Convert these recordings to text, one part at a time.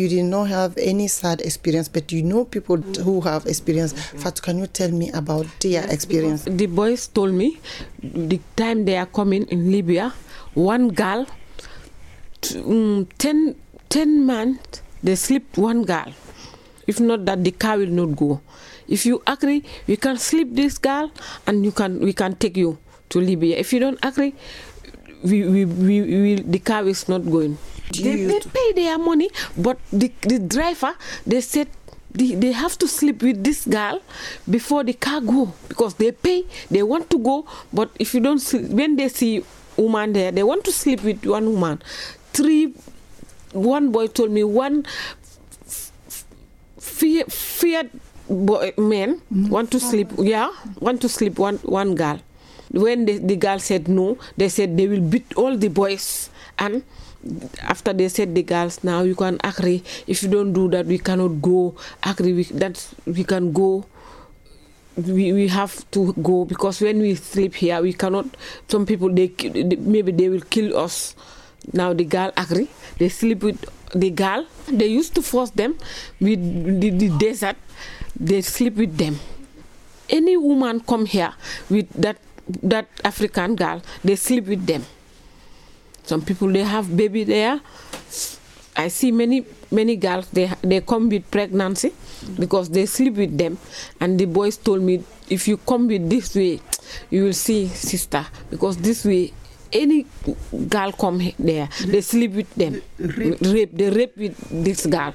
You did not have any sad experience, but you know people who have experience. Fatou, can you tell me about their experience? The boys told me the time they are coming in Libya, one girl, um, 10, 10 man, they sleep one girl. If not that, the car will not go. If you agree, we can sleep this girl and you can we can take you to Libya. If you don't agree, we, we, we, we the car is not going. They, they pay their money, but the, the driver, they said they, they have to sleep with this girl before the car go because they pay, they want to go, but if you don't sleep, when they see woman there, they want to sleep with one woman. Three, one boy told me one fear, feared boy, men mm. want to sleep, yeah, want to sleep one, one girl. When the, the girl said no, they said they will beat all the boys. And after they said the girls, now you can agree. If you don't do that, we cannot go. Agree, we, that we can go. We, we have to go because when we sleep here, we cannot. Some people they maybe they will kill us. Now the girl agree. They sleep with the girl. They used to force them with the, the desert. They sleep with them any woman come here with that that African girl, they sleep with them. Some people they have baby there. I see many many girls they they come with pregnancy because they sleep with them, and the boys told me if you come with this way, you will see sister because this way. Any girl come he- there, they sleep with them, rape. They rape with this girl.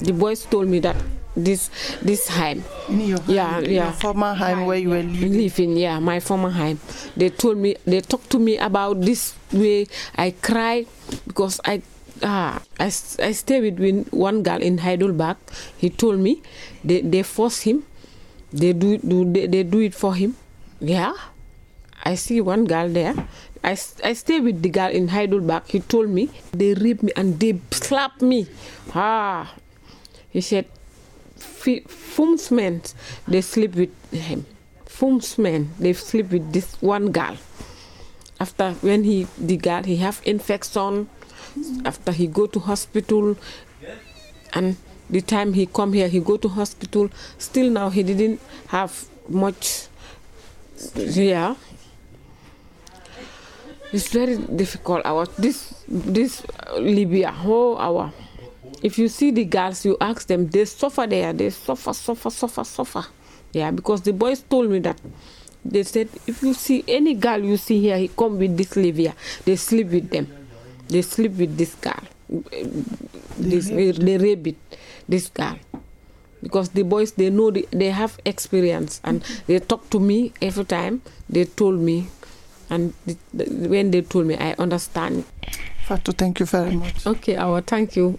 The boys told me that this this time In your, Yeah, in yeah. your former home where you were living. living yeah my former home they told me they talked to me about this way. I cry because i ah i, I stay with one girl in heidelberg. He told me they, they force him. They do, do they, they do it for him. Yeah. I see one girl there. I, I stay with the girl in heidelberg. He told me they rape me and they slap me. Ah. He said Fum's men, they sleep with him. Fum's men, they sleep with this one girl. After when he the girl he have infection, after he go to hospital, and the time he come here he go to hospital. Still now he didn't have much. Yeah. It's very difficult. Our this this Libya whole hour. If you see the girls, you ask them, they suffer there. They suffer, suffer, suffer, suffer. Yeah, because the boys told me that. They said, if you see any girl you see here, he come with this Libya. They sleep with them. They sleep with this girl. This, they, they rape it, this girl. Because the boys, they know, the, they have experience. And they talk to me every time. They told me. And the, the, when they told me, I understand. Fatou, thank you very much. Okay, our thank you.